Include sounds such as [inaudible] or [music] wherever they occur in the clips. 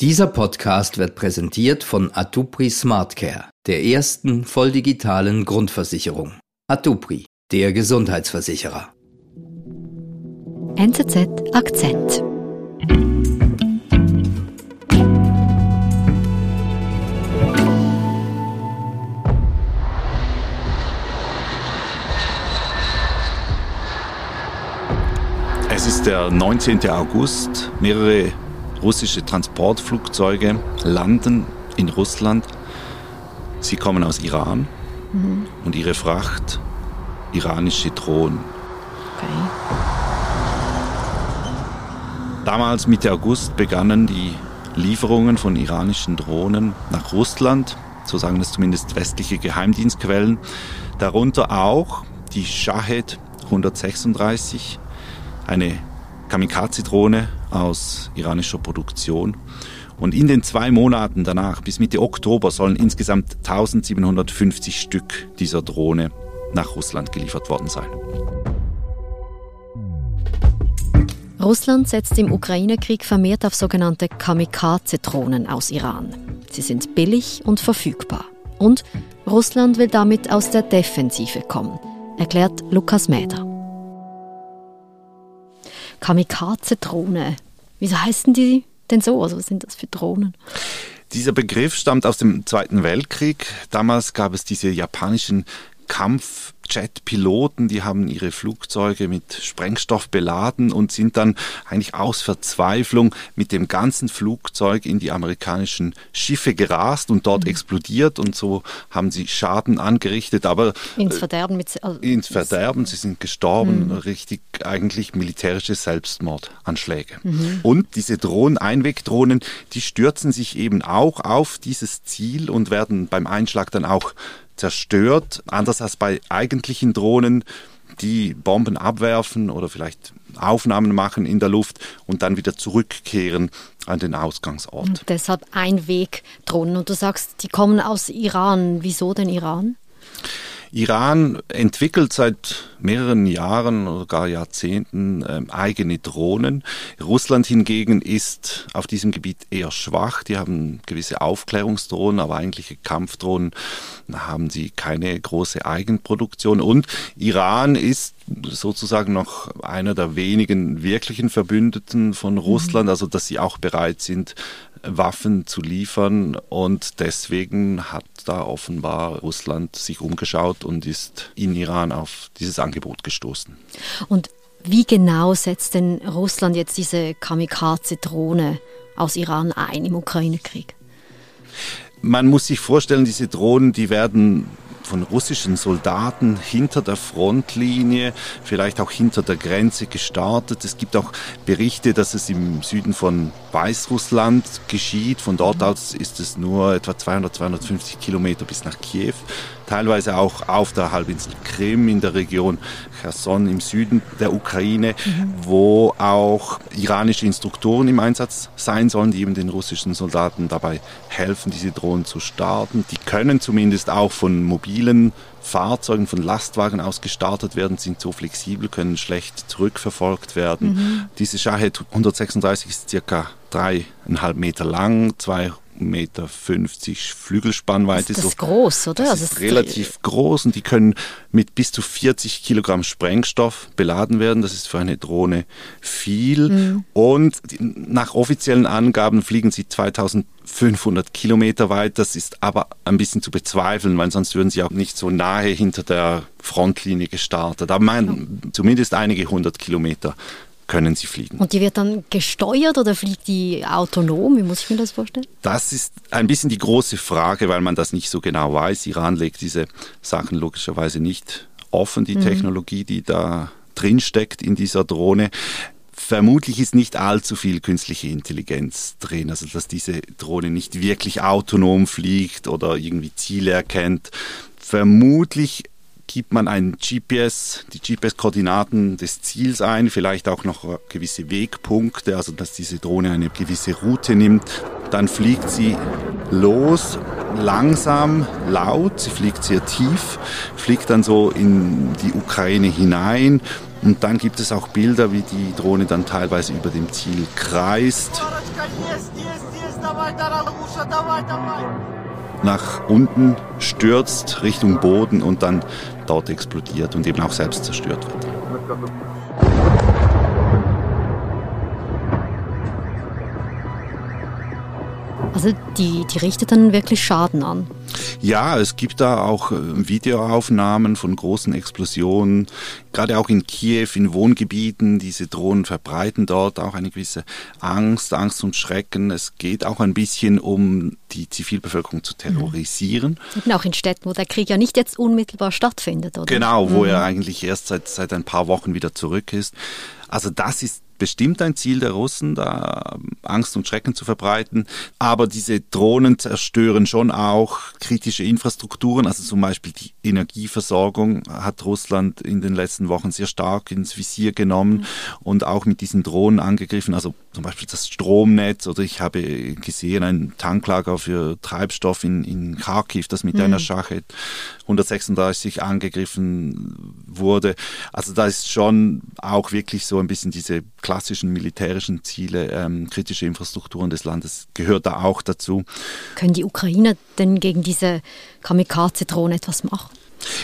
Dieser Podcast wird präsentiert von Atupri Smartcare, der ersten volldigitalen Grundversicherung. Atupri, der Gesundheitsversicherer. NZZ Akzent. Es ist der 19. August. Mehrere russische Transportflugzeuge landen in Russland. Sie kommen aus Iran mhm. und ihre Fracht iranische Drohnen. Okay. Damals Mitte August begannen die Lieferungen von iranischen Drohnen nach Russland, so sagen es zumindest westliche Geheimdienstquellen, darunter auch die Shahed 136, eine Kamikaze-Drohne aus iranischer Produktion. Und in den zwei Monaten danach, bis Mitte Oktober, sollen insgesamt 1750 Stück dieser Drohne nach Russland geliefert worden sein. Russland setzt im Ukraine-Krieg vermehrt auf sogenannte Kamikaze-Drohnen aus Iran. Sie sind billig und verfügbar. Und Russland will damit aus der Defensive kommen, erklärt Lukas Mäder. Kamikaze-Drohne. Wieso heißen die denn so? Also was sind das für Drohnen? Dieser Begriff stammt aus dem Zweiten Weltkrieg. Damals gab es diese japanischen Kampf Jet-Piloten, die haben ihre Flugzeuge mit Sprengstoff beladen und sind dann eigentlich aus Verzweiflung mit dem ganzen Flugzeug in die amerikanischen Schiffe gerast und dort mhm. explodiert und so haben sie Schaden angerichtet, aber ins Verderben mit also ins Verderben, sie sind gestorben, mhm. richtig eigentlich militärische Selbstmordanschläge. Mhm. Und diese Drohnen, Einwegdrohnen, die stürzen sich eben auch auf dieses Ziel und werden beim Einschlag dann auch zerstört, anders als bei eigentlichen Drohnen, die Bomben abwerfen oder vielleicht Aufnahmen machen in der Luft und dann wieder zurückkehren an den Ausgangsort. Und deshalb Einwegdrohnen. Und du sagst, die kommen aus Iran. Wieso denn Iran? Iran entwickelt seit mehreren Jahren oder gar Jahrzehnten äh, eigene Drohnen. Russland hingegen ist auf diesem Gebiet eher schwach. Die haben gewisse Aufklärungsdrohnen, aber eigentliche Kampfdrohnen haben sie keine große Eigenproduktion. Und Iran ist sozusagen noch einer der wenigen wirklichen Verbündeten von Russland, mhm. also dass sie auch bereit sind, Waffen zu liefern und deswegen hat da offenbar Russland sich umgeschaut und ist in Iran auf dieses Angebot gestoßen. Und wie genau setzt denn Russland jetzt diese Kamikaze-Drohne aus Iran ein im Ukraine-Krieg? Man muss sich vorstellen, diese Drohnen, die werden von russischen Soldaten hinter der Frontlinie, vielleicht auch hinter der Grenze gestartet. Es gibt auch Berichte, dass es im Süden von Weißrussland geschieht. Von dort aus ist es nur etwa 200, 250 Kilometer bis nach Kiew teilweise auch auf der Halbinsel Krim in der Region Cherson im Süden der Ukraine, mhm. wo auch iranische Instruktoren im Einsatz sein sollen, die eben den russischen Soldaten dabei helfen, diese Drohnen zu starten. Die können zumindest auch von mobilen Fahrzeugen, von Lastwagen aus gestartet werden, sind so flexibel, können schlecht zurückverfolgt werden. Mhm. Diese Shahed 136 ist circa dreieinhalb Meter lang, zwei Meter 50 Flügelspannweite. Das ist so. groß, oder? Das also ist relativ groß und die können mit bis zu 40 Kilogramm Sprengstoff beladen werden. Das ist für eine Drohne viel. Mhm. Und nach offiziellen Angaben fliegen sie 2500 Kilometer weit. Das ist aber ein bisschen zu bezweifeln, weil sonst würden sie auch nicht so nahe hinter der Frontlinie gestartet. Aber man, ja. zumindest einige hundert Kilometer können sie fliegen. Und die wird dann gesteuert oder fliegt die autonom? Wie muss ich mir das vorstellen? Das ist ein bisschen die große Frage, weil man das nicht so genau weiß. Iran legt diese Sachen logischerweise nicht offen, die mhm. Technologie, die da drin steckt in dieser Drohne. Vermutlich ist nicht allzu viel künstliche Intelligenz drin, also dass diese Drohne nicht wirklich autonom fliegt oder irgendwie Ziele erkennt. Vermutlich gibt man ein GPS, die GPS-Koordinaten des Ziels ein, vielleicht auch noch gewisse Wegpunkte, also dass diese Drohne eine gewisse Route nimmt. Dann fliegt sie los, langsam, laut, sie fliegt sehr tief, fliegt dann so in die Ukraine hinein und dann gibt es auch Bilder, wie die Drohne dann teilweise über dem Ziel kreist. Nach unten stürzt Richtung Boden und dann dort explodiert und eben auch selbst zerstört wird. Also die, die richtet dann wirklich Schaden an. Ja, es gibt da auch äh, Videoaufnahmen von großen Explosionen, gerade auch in Kiew, in Wohngebieten. Diese Drohnen verbreiten dort auch eine gewisse Angst, Angst und Schrecken. Es geht auch ein bisschen um die Zivilbevölkerung zu terrorisieren. Mhm. auch in Städten, wo der Krieg ja nicht jetzt unmittelbar stattfindet, oder? Genau, wo mhm. er eigentlich erst seit, seit ein paar Wochen wieder zurück ist. Also das ist bestimmt ein Ziel der Russen, da Angst und Schrecken zu verbreiten. Aber diese Drohnen zerstören schon auch kritische Infrastrukturen, also zum Beispiel die Energieversorgung hat Russland in den letzten Wochen sehr stark ins Visier genommen mhm. und auch mit diesen Drohnen angegriffen, also zum Beispiel das Stromnetz oder ich habe gesehen ein Tanklager für Treibstoff in, in Kharkiv, das mit mhm. einer Schachet 136 angegriffen wurde. Also da ist schon auch wirklich so ein bisschen diese klassischen militärischen Ziele, ähm, kritische Infrastrukturen des Landes gehört da auch dazu. Können die Ukrainer denn gegen diese Kamikaze-Drohnen etwas machen?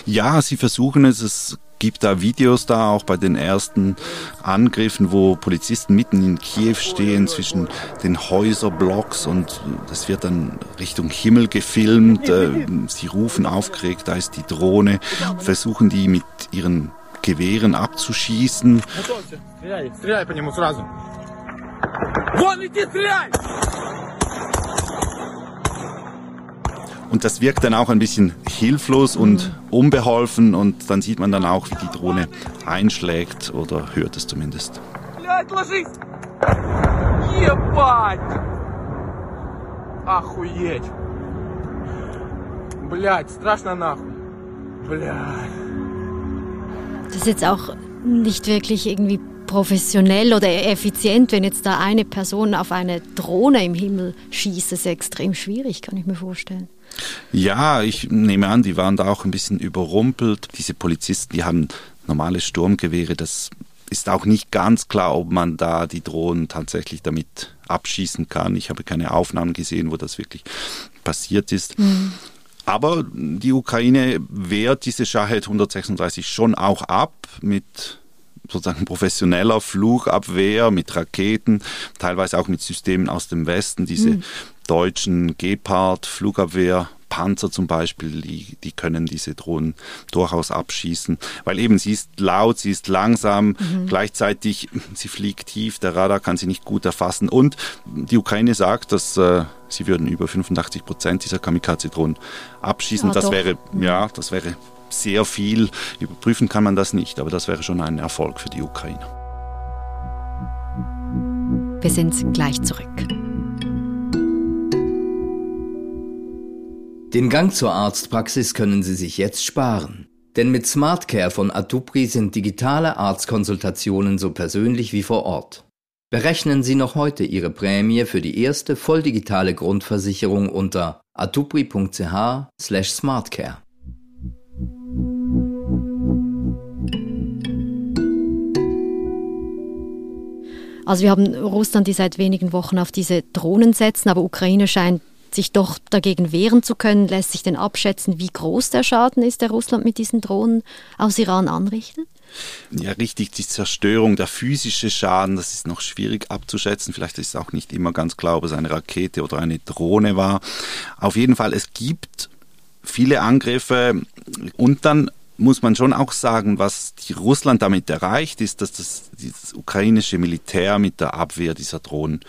Ja, sie versuchen es. Es gibt da Videos da, auch bei den ersten Angriffen, wo Polizisten mitten in Kiew stehen, zwischen den Häuserblocks und das wird dann Richtung Himmel gefilmt. Äh, sie rufen aufgeregt, da ist die Drohne, versuchen die mit ihren Gewehren abzuschießen. Und das wirkt dann auch ein bisschen hilflos und unbeholfen und dann sieht man dann auch, wie die Drohne einschlägt oder hört es zumindest. Охуеть! Блять, страшно нахуй. Блять. Das ist jetzt auch nicht wirklich irgendwie professionell oder effizient, wenn jetzt da eine Person auf eine Drohne im Himmel schießt. Das ist extrem schwierig, kann ich mir vorstellen. Ja, ich nehme an, die waren da auch ein bisschen überrumpelt. Diese Polizisten, die haben normale Sturmgewehre. Das ist auch nicht ganz klar, ob man da die Drohnen tatsächlich damit abschießen kann. Ich habe keine Aufnahmen gesehen, wo das wirklich passiert ist. Mhm. Aber die Ukraine wehrt diese Shahed 136 schon auch ab mit sozusagen professioneller Flugabwehr, mit Raketen, teilweise auch mit Systemen aus dem Westen, diese mhm. Deutschen Gepard-Flugabwehr. Panzer zum Beispiel, die, die können diese Drohnen durchaus abschießen, weil eben sie ist laut, sie ist langsam, mhm. gleichzeitig sie fliegt tief, der Radar kann sie nicht gut erfassen und die Ukraine sagt, dass äh, sie würden über 85 Prozent dieser Kamikaze-Drohnen abschießen. Ja, das doch. wäre, ja, das wäre sehr viel. Überprüfen kann man das nicht, aber das wäre schon ein Erfolg für die Ukraine. Wir sind gleich zurück. Den Gang zur Arztpraxis können Sie sich jetzt sparen. Denn mit SmartCare von Atupri sind digitale Arztkonsultationen so persönlich wie vor Ort. Berechnen Sie noch heute Ihre Prämie für die erste volldigitale Grundversicherung unter atupri.ch/smartcare. Also wir haben Russland, die seit wenigen Wochen auf diese Drohnen setzen, aber Ukraine scheint sich doch dagegen wehren zu können. Lässt sich denn abschätzen, wie groß der Schaden ist, der Russland mit diesen Drohnen aus Iran anrichtet? Ja, richtig, die Zerstörung, der physische Schaden, das ist noch schwierig abzuschätzen. Vielleicht ist es auch nicht immer ganz klar, ob es eine Rakete oder eine Drohne war. Auf jeden Fall, es gibt viele Angriffe und dann muss man schon auch sagen, was Russland damit erreicht, ist, dass das, das ukrainische Militär mit der Abwehr dieser Drohnen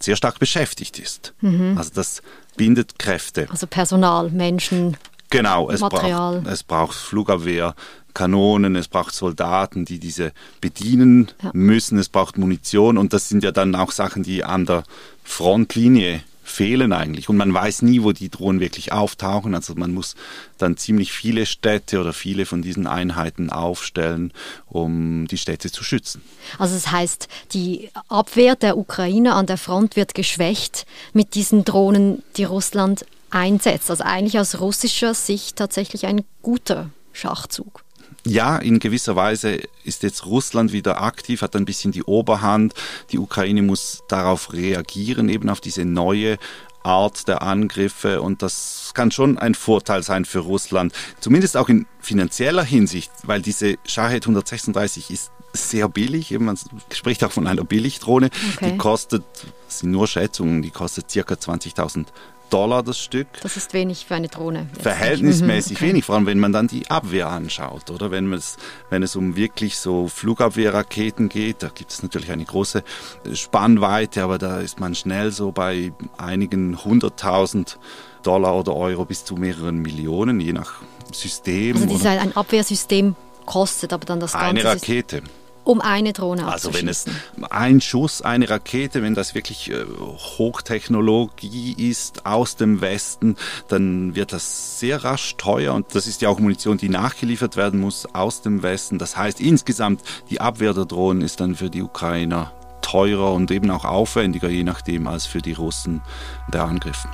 sehr stark beschäftigt ist. Mhm. Also das bindet Kräfte. Also Personal, Menschen. Genau, es Material. braucht, es braucht Flugabwehr, Kanonen, es braucht Soldaten, die diese bedienen ja. müssen, es braucht Munition und das sind ja dann auch Sachen, die an der Frontlinie fehlen eigentlich. Und man weiß nie, wo die Drohnen wirklich auftauchen. Also man muss dann ziemlich viele Städte oder viele von diesen Einheiten aufstellen, um die Städte zu schützen. Also das heißt, die Abwehr der Ukraine an der Front wird geschwächt mit diesen Drohnen, die Russland einsetzt. Also eigentlich aus russischer Sicht tatsächlich ein guter Schachzug. Ja, in gewisser Weise ist jetzt Russland wieder aktiv, hat ein bisschen die Oberhand. Die Ukraine muss darauf reagieren, eben auf diese neue Art der Angriffe und das kann schon ein Vorteil sein für Russland, zumindest auch in finanzieller Hinsicht, weil diese Shahed 136 ist sehr billig, man spricht auch von einer Billigdrohne, okay. die kostet, das sind nur Schätzungen, die kostet circa 20.000 Dollar das Stück. Das ist wenig für eine Drohne. Verhältnismäßig okay. wenig, vor allem wenn man dann die Abwehr anschaut, oder wenn es, wenn es um wirklich so Flugabwehrraketen geht, da gibt es natürlich eine große Spannweite, aber da ist man schnell so bei einigen hunderttausend Dollar oder Euro bis zu mehreren Millionen, je nach System. Also das ein Abwehrsystem kostet aber dann das Ganze. Eine Rakete um eine Drohne Also wenn es ein Schuss, eine Rakete, wenn das wirklich äh, Hochtechnologie ist aus dem Westen, dann wird das sehr rasch teuer und das ist ja auch Munition, die nachgeliefert werden muss aus dem Westen. Das heißt insgesamt die Abwehr der Drohnen ist dann für die Ukrainer teurer und eben auch aufwendiger, je nachdem, als für die Russen der Angriff.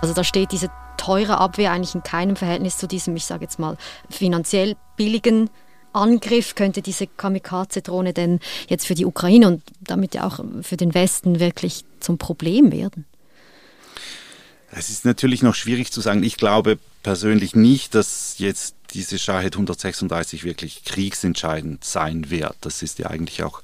Also da steht diese teure Abwehr eigentlich in keinem Verhältnis zu diesem, ich sage jetzt mal, finanziell billigen Angriff könnte diese Kamikaze-Drohne denn jetzt für die Ukraine und damit ja auch für den Westen wirklich zum Problem werden? Es ist natürlich noch schwierig zu sagen. Ich glaube persönlich nicht, dass jetzt diese Shahed 136 wirklich kriegsentscheidend sein wird. Das ist ja eigentlich auch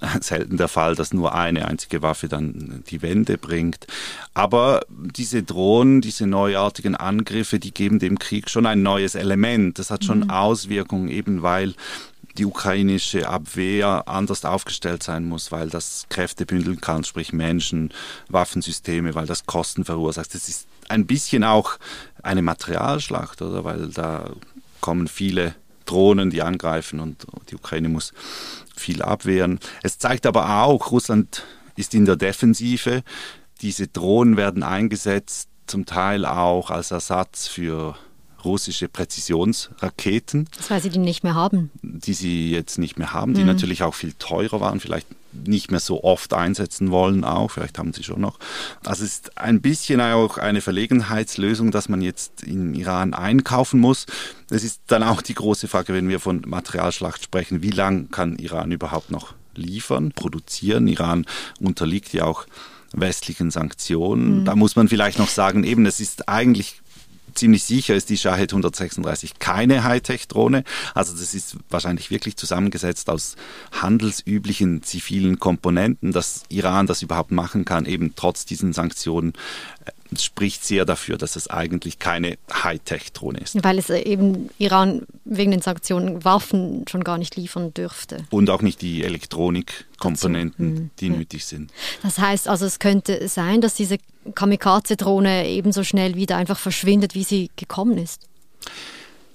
[laughs] selten der Fall, dass nur eine einzige Waffe dann die Wende bringt. Aber diese Drohnen, diese neuartigen Angriffe, die geben dem Krieg schon ein neues Element. Das hat schon mhm. Auswirkungen, eben weil die ukrainische Abwehr anders aufgestellt sein muss, weil das Kräfte bündeln kann, sprich Menschen, Waffensysteme, weil das Kosten verursacht. Das ist ein bisschen auch eine Materialschlacht, oder? Weil da kommen viele Drohnen, die angreifen und die Ukraine muss viel abwehren. Es zeigt aber auch, Russland ist in der Defensive. Diese Drohnen werden eingesetzt, zum Teil auch als Ersatz für russische Präzisionsraketen. Das weil sie die nicht mehr haben. Die sie jetzt nicht mehr haben, die mhm. natürlich auch viel teurer waren, vielleicht nicht mehr so oft einsetzen wollen auch, vielleicht haben sie schon noch. Also es ist ein bisschen auch eine Verlegenheitslösung, dass man jetzt in Iran einkaufen muss. Es ist dann auch die große Frage, wenn wir von Materialschlacht sprechen, wie lange kann Iran überhaupt noch liefern, produzieren? Iran unterliegt ja auch westlichen Sanktionen. Mhm. Da muss man vielleicht noch sagen, eben, es ist eigentlich ziemlich sicher ist die Shahed 136 keine Hightech-Drohne. Also das ist wahrscheinlich wirklich zusammengesetzt aus handelsüblichen zivilen Komponenten, dass Iran das überhaupt machen kann, eben trotz diesen Sanktionen spricht sehr dafür, dass es eigentlich keine Hightech-Drohne ist. Weil es eben Iran wegen den Sanktionen Waffen schon gar nicht liefern dürfte. Und auch nicht die Elektronikkomponenten, hm. die ja. nötig sind. Das heißt also, es könnte sein, dass diese Kamikaze-Drohne ebenso schnell wieder einfach verschwindet, wie sie gekommen ist.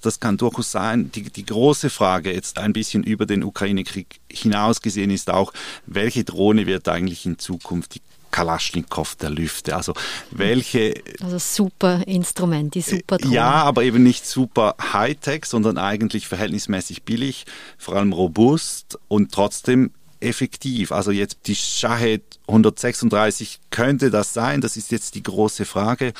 Das kann durchaus sein. Die, die große Frage jetzt ein bisschen über den Ukraine-Krieg hinaus gesehen ist auch, welche Drohne wird eigentlich in Zukunft die Kalaschnikow der Lüfte. Also welche. Also super Instrument, die super Drohne. Ja, aber eben nicht super Hightech, sondern eigentlich verhältnismäßig billig, vor allem robust und trotzdem effektiv. Also jetzt die Shahed 136 könnte das sein? Das ist jetzt die große Frage.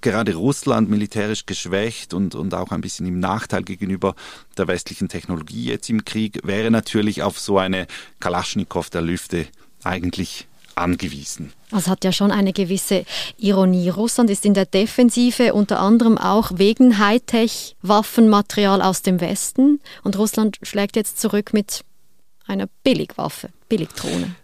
Gerade Russland militärisch geschwächt und, und auch ein bisschen im Nachteil gegenüber der westlichen Technologie jetzt im Krieg wäre natürlich auf so eine Kalaschnikow der Lüfte eigentlich angewiesen. Das hat ja schon eine gewisse Ironie. Russland ist in der Defensive unter anderem auch wegen Hightech-Waffenmaterial aus dem Westen und Russland schlägt jetzt zurück mit einer Billigwaffe, Billigdrohne.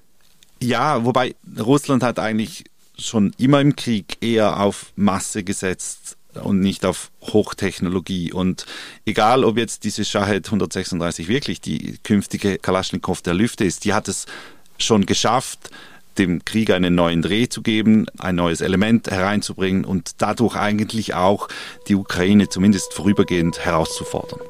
Ja, wobei Russland hat eigentlich schon immer im Krieg eher auf Masse gesetzt und nicht auf Hochtechnologie. Und egal, ob jetzt diese Shahed 136 wirklich die künftige Kalaschnikow der Lüfte ist, die hat es schon geschafft, dem Krieg einen neuen Dreh zu geben, ein neues Element hereinzubringen und dadurch eigentlich auch die Ukraine zumindest vorübergehend herauszufordern.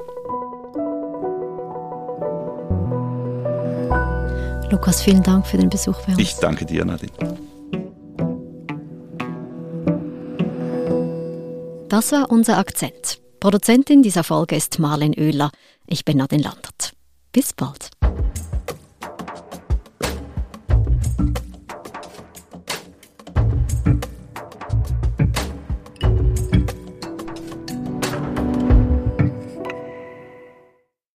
Lukas, vielen Dank für den Besuch bei uns. Ich danke dir, Nadine. Das war unser Akzent. Produzentin dieser Folge ist Marlen Oehler. Ich bin Nadine Landert. Bis bald.